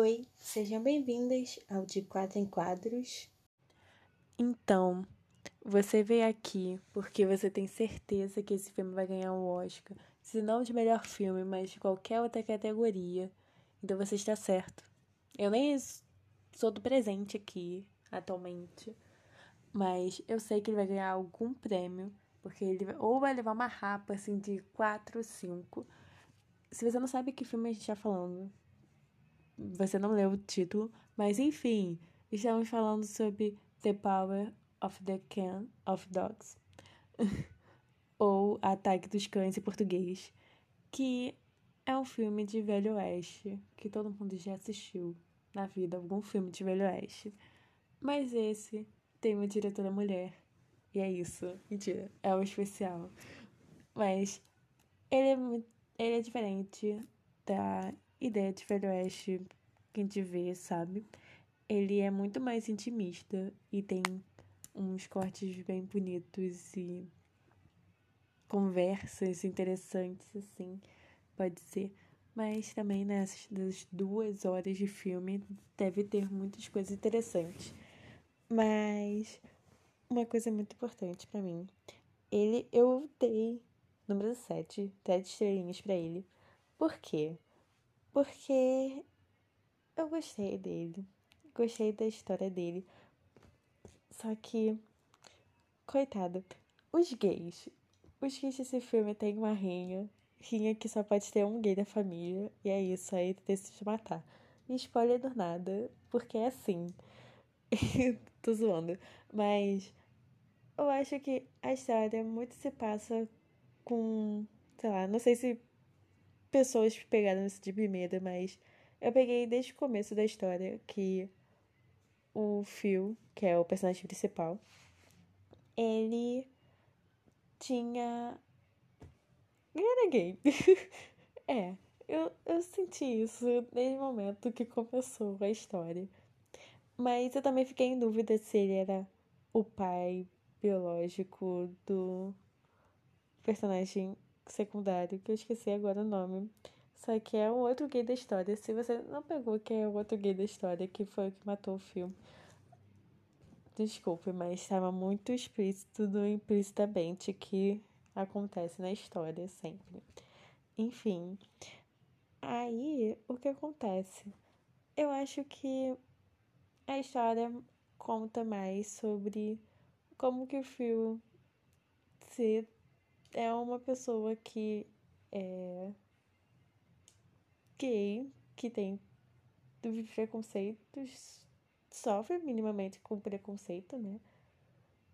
Oi, sejam bem-vindas ao De Quatro em Quadros. Então, você veio aqui porque você tem certeza que esse filme vai ganhar um Oscar, se não de melhor filme, mas de qualquer outra categoria. Então você está certo. Eu nem sou do presente aqui, atualmente, mas eu sei que ele vai ganhar algum prêmio, porque ele ou vai levar uma rapa assim de 4 ou 5. Se você não sabe que filme a gente está falando, você não leu o título, mas enfim, estamos falando sobre The Power of the Can of Dogs, ou Ataque dos Cães em português, que é um filme de Velho Oeste, que todo mundo já assistiu na vida, algum filme de Velho Oeste. Mas esse tem uma diretora mulher, e é isso, mentira, é o especial. Mas ele é, ele é diferente da ideia de Velho Oeste que a gente vê, sabe? Ele é muito mais intimista e tem uns cortes bem bonitos e conversas interessantes, assim, pode ser. Mas também nessas duas horas de filme deve ter muitas coisas interessantes. Mas uma coisa muito importante para mim. Ele, eu dei número 7, 7 estrelinhas para ele. Por quê? Porque eu gostei dele. Gostei da história dele. Só que, coitado, os gays. Os gays desse filme tem uma rinha. Rinha que só pode ter um gay da família. E é isso, aí decide matar. E spoiler do nada, porque é assim. Tô zoando. Mas eu acho que a história muito se passa com. Sei lá, não sei se pessoas pegaram isso de primeira, mas eu peguei desde o começo da história que o Phil, que é o personagem principal, ele tinha. Ele era gay. é, eu, eu senti isso desde o momento que começou a história. Mas eu também fiquei em dúvida se ele era o pai biológico do personagem secundário, que eu esqueci agora o nome. Só que é um outro gay da história. Se você não pegou que é o outro gay da história, que foi o que matou o filme. Desculpe, mas estava muito explícito do implicitamente que acontece na história sempre. Enfim. Aí, o que acontece? Eu acho que a história conta mais sobre como que o Phil se é uma pessoa que é gay que tem preconceitos sofre minimamente com preconceito, né?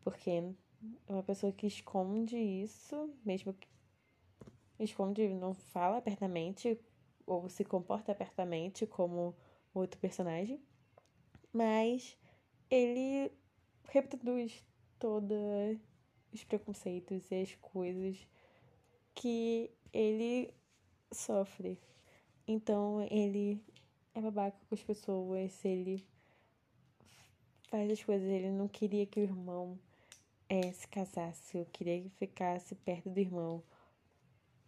Porque é uma pessoa que esconde isso, mesmo que esconde, não fala abertamente ou se comporta abertamente como outro personagem, mas ele reproduz todos os preconceitos e as coisas que ele sofre então ele é babaca com as pessoas, ele faz as coisas, ele não queria que o irmão é, se casasse, eu queria que ficasse perto do irmão.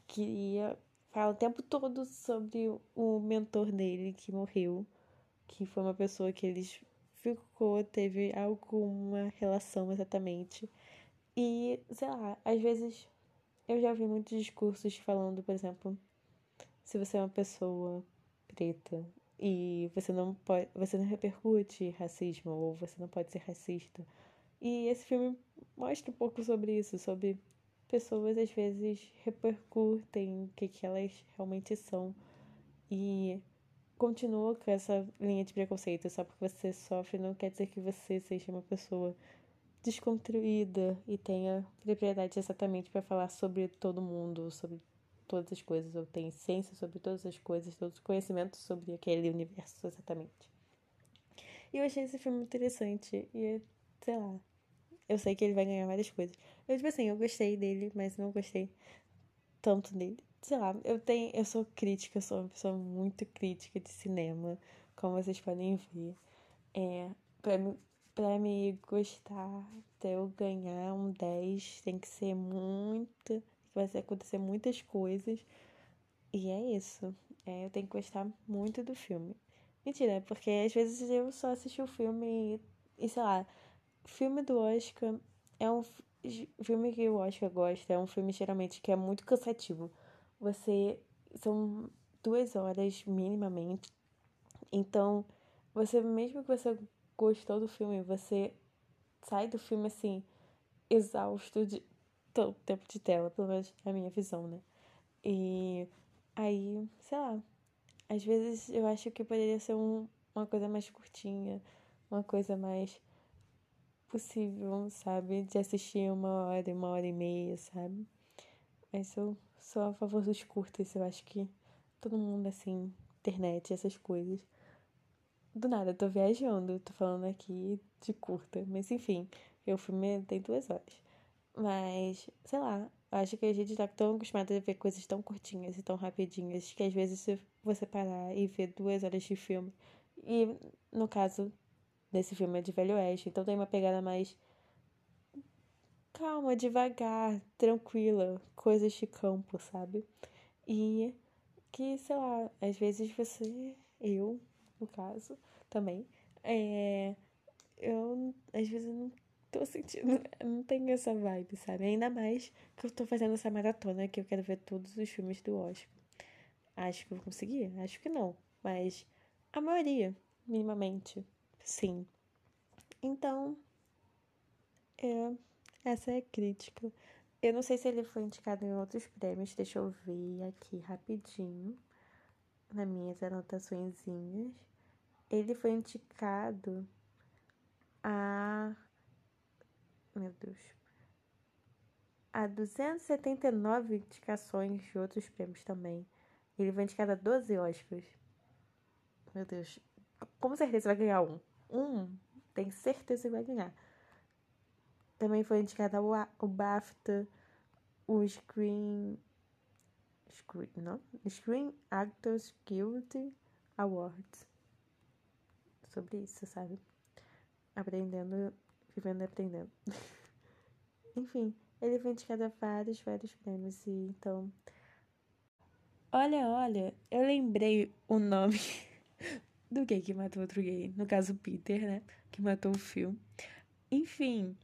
Queria falar o tempo todo sobre o mentor dele que morreu, que foi uma pessoa que eles ficou, teve alguma relação exatamente. E, sei lá, às vezes eu já vi muitos discursos falando, por exemplo, se você é uma pessoa preta e você não pode, você não repercute racismo ou você não pode ser racista. E esse filme mostra um pouco sobre isso, sobre pessoas às vezes repercutem o que, que elas realmente são e continua com essa linha de preconceito. Só porque você sofre não quer dizer que você seja uma pessoa desconstruída e tenha propriedade exatamente para falar sobre todo mundo, sobre todas as coisas, ou tem ciência sobre todas as coisas, todos os conhecimentos sobre aquele universo exatamente. E eu achei esse filme interessante e, sei lá, eu sei que ele vai ganhar várias coisas. Eu, tipo assim, eu gostei dele, mas não gostei tanto dele. Sei lá, eu tenho, eu sou crítica, eu sou uma pessoa muito crítica de cinema, como vocês podem ver. É, pra, mim, pra me gostar, até eu ganhar um 10, tem que ser muito vai acontecer muitas coisas. E é isso. É, eu tenho que gostar muito do filme. Mentira, porque às vezes eu só assisti o filme e, e sei lá, filme do Oscar é um filme que o Oscar gosta, é um filme geralmente que é muito cansativo. Você. São duas horas minimamente. Então, você, mesmo que você gostou do filme, você sai do filme assim, exausto de todo tempo de tela, pelo menos na minha visão, né? E aí, sei lá, às vezes eu acho que poderia ser um, uma coisa mais curtinha, uma coisa mais possível, sabe? De assistir uma hora, uma hora e meia, sabe? Mas eu sou a favor dos curtas, eu acho que todo mundo, assim, internet, essas coisas. Do nada, eu tô viajando, tô falando aqui de curta, mas enfim, o filme tem duas horas. Mas, sei lá, acho que a gente tá tão acostumado a ver coisas tão curtinhas e tão rapidinhas que às vezes se você parar e ver duas horas de filme. E no caso desse filme é de Velho Oeste, então tem uma pegada mais calma, devagar, tranquila, coisas de campo, sabe? E que, sei lá, às vezes você, eu, no caso, também, é, eu às vezes não tô sentindo, não tenho essa vibe, sabe? Ainda mais que eu tô fazendo essa maratona que eu quero ver todos os filmes do Oscar. Acho que vou conseguir? Acho que não, mas a maioria, minimamente, sim. Então, é, essa é a crítica. Eu não sei se ele foi indicado em outros prêmios, deixa eu ver aqui rapidinho, nas minhas anotaçõezinhas. Ele foi indicado a. Meu Deus. A 279 indicações de outros prêmios também. Ele foi indicado a 12 Oscars. Meu Deus. Com certeza vai ganhar um. Um, tem certeza que vai ganhar. Também foi indicado o BAFTA, o Screen. Screen, não? Screen Actors Guild Awards. Sobre isso, sabe? Aprendendo, vivendo e aprendendo. Enfim, ele foi indicado a vários, vários prêmios. E então. Olha, olha, eu lembrei o nome do gay que matou outro gay. No caso, Peter, né? Que matou o Phil. Enfim,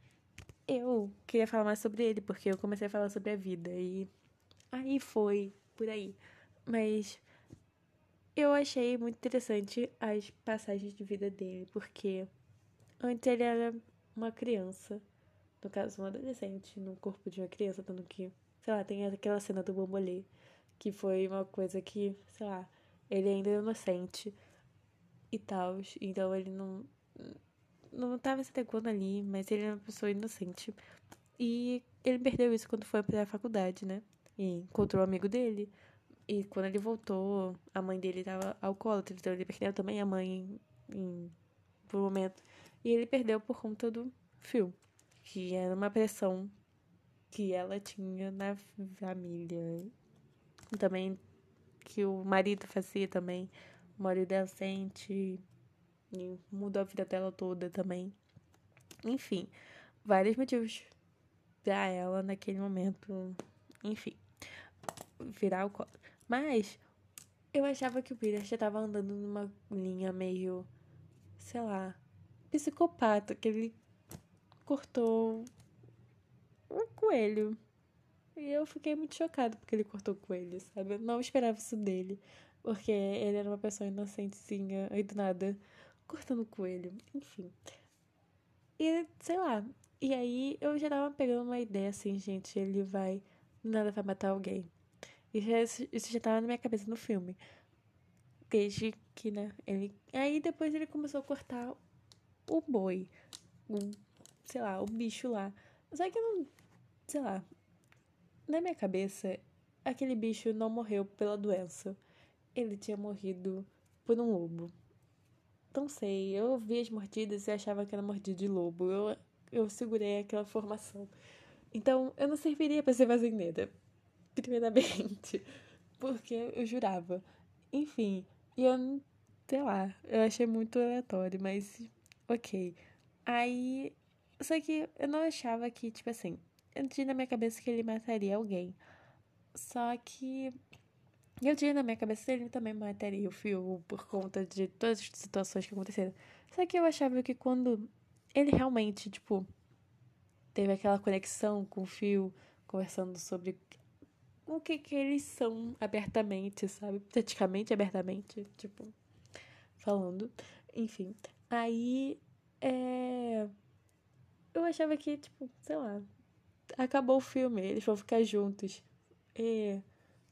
eu queria falar mais sobre ele, porque eu comecei a falar sobre a vida. E aí foi, por aí. Mas eu achei muito interessante as passagens de vida dele, porque antes ele era uma criança, no caso, um adolescente, no corpo de uma criança, tanto que, sei lá, tem aquela cena do bambolê, que foi uma coisa que, sei lá, ele ainda é inocente e tal, então ele não não tava se adequando ali, mas ele era uma pessoa inocente. E ele perdeu isso quando foi pra faculdade, né? E encontrou o um amigo dele. E quando ele voltou, a mãe dele tava alcoólatra, então ele perdeu também a mãe em, por um momento. E ele perdeu por conta do Phil, que era uma pressão que ela tinha na família. Também que o marido fazia também. O marido é e mudou a vida dela toda também. Enfim, vários motivos pra ela naquele momento, enfim, virar o colo. Mas eu achava que o Peter já tava andando numa linha meio, sei lá, psicopata, que ele cortou um coelho. E eu fiquei muito chocada porque ele cortou o coelho, sabe? Eu não esperava isso dele. Porque ele era uma pessoa inocentezinha e do nada cortando coelho, enfim. E sei lá. E aí eu já tava pegando uma ideia assim, gente, ele vai. Nada vai matar alguém. E já, isso já tava na minha cabeça no filme. Desde que, né? Ele. Aí depois ele começou a cortar o boi. O, sei lá, o bicho lá. Só que eu não. Sei lá. Na minha cabeça, aquele bicho não morreu pela doença. Ele tinha morrido por um lobo. Não sei, eu vi as mordidas e achava que era mordida de lobo. Eu, eu segurei aquela formação. Então, eu não serviria para ser fazendeira. Primeiramente. Porque eu jurava. Enfim, e eu, sei lá, eu achei muito aleatório, mas ok. Aí, só que eu não achava que, tipo assim, eu tinha na minha cabeça que ele mataria alguém. Só que eu tinha na minha cabeça ele também mataria o Phil por conta de todas as situações que aconteceram. Só que eu achava que quando ele realmente, tipo, teve aquela conexão com o Phil, conversando sobre o que que eles são abertamente, sabe? Praticamente abertamente, tipo, falando. Enfim, aí é... eu achava que, tipo, sei lá, acabou o filme, eles vão ficar juntos. E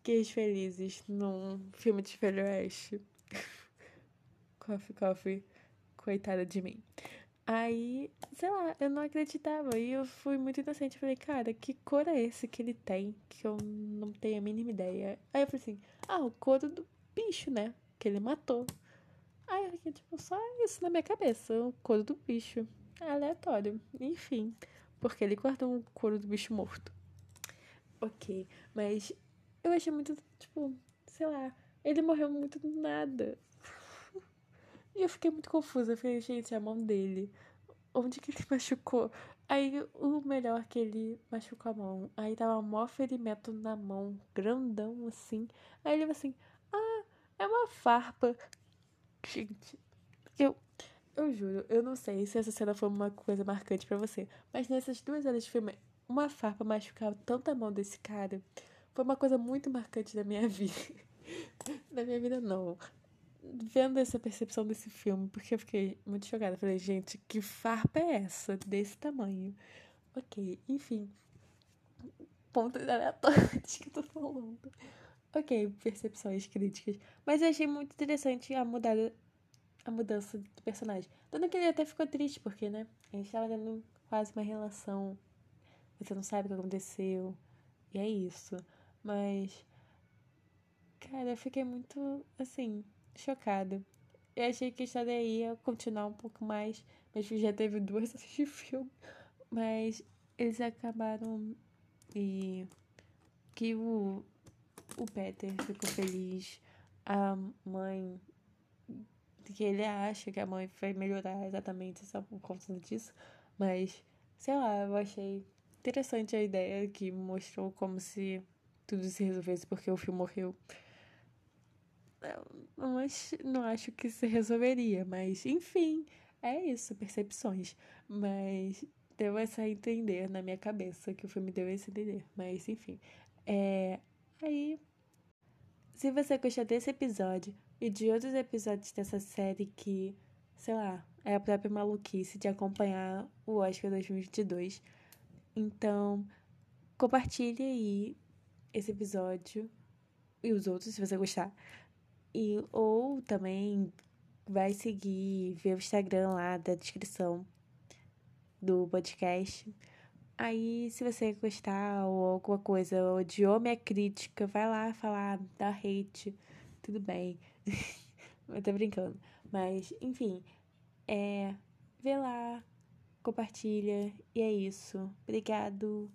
que felizes num filme de Velho Oeste. coffee, coffee. Coitada de mim. Aí, sei lá, eu não acreditava. E eu fui muito inocente. Falei, cara, que cor é esse que ele tem? Que eu não tenho a mínima ideia. Aí eu falei assim, ah, o couro do bicho, né? Que ele matou. Aí eu fiquei, tipo, só isso na minha cabeça. O couro do bicho. Aleatório. Enfim. Porque ele cortou o couro do bicho morto. Ok. Mas eu achei muito, tipo, sei lá, ele morreu muito do nada. E eu fiquei muito confusa. Eu falei, gente, é a mão dele. Onde que ele machucou? Aí o melhor é que ele machucou a mão. Aí tava mó ferimento na mão, grandão assim. Aí ele assim, ah, é uma farpa. Gente, eu, eu juro, eu não sei se essa cena foi uma coisa marcante para você. Mas nessas duas horas de filme, uma farpa machucava tanto a mão desse cara. Foi uma coisa muito marcante da minha vida. da minha vida, não. Vendo essa percepção desse filme, porque eu fiquei muito chocada. Falei, gente, que farpa é essa? Desse tamanho. Ok, enfim. Pontos aleatórios que eu tô falando. Ok, percepções críticas. Mas eu achei muito interessante a mudada a mudança do personagem. Tanto que ele até ficou triste, porque, né? A gente tava tendo quase uma relação. Você não sabe o que aconteceu. E é isso. Mas, cara, eu fiquei muito, assim, chocada. Eu achei que a história ia continuar um pouco mais, mas já teve duas horas de filme. Mas eles acabaram e que o, o Peter ficou feliz, a mãe que ele acha que a mãe vai melhorar exatamente só por conta disso, mas sei lá, eu achei interessante a ideia que mostrou como se tudo se resolvesse porque o filho morreu. Não acho, não acho que se resolveria, mas enfim, é isso, percepções. Mas deu essa entender na minha cabeça que o filme deu esse entender. Mas enfim, é. Aí. Se você gostou desse episódio e de outros episódios dessa série que, sei lá, é a própria maluquice de acompanhar o Oscar 2022, então compartilhe aí esse episódio e os outros, se você gostar. E, ou também vai seguir, ver o Instagram lá da descrição do podcast. Aí, se você gostar ou alguma coisa, odiou minha crítica, vai lá falar, dá hate, tudo bem. Eu tô brincando. Mas, enfim, é. Vê lá, compartilha, e é isso. Obrigado.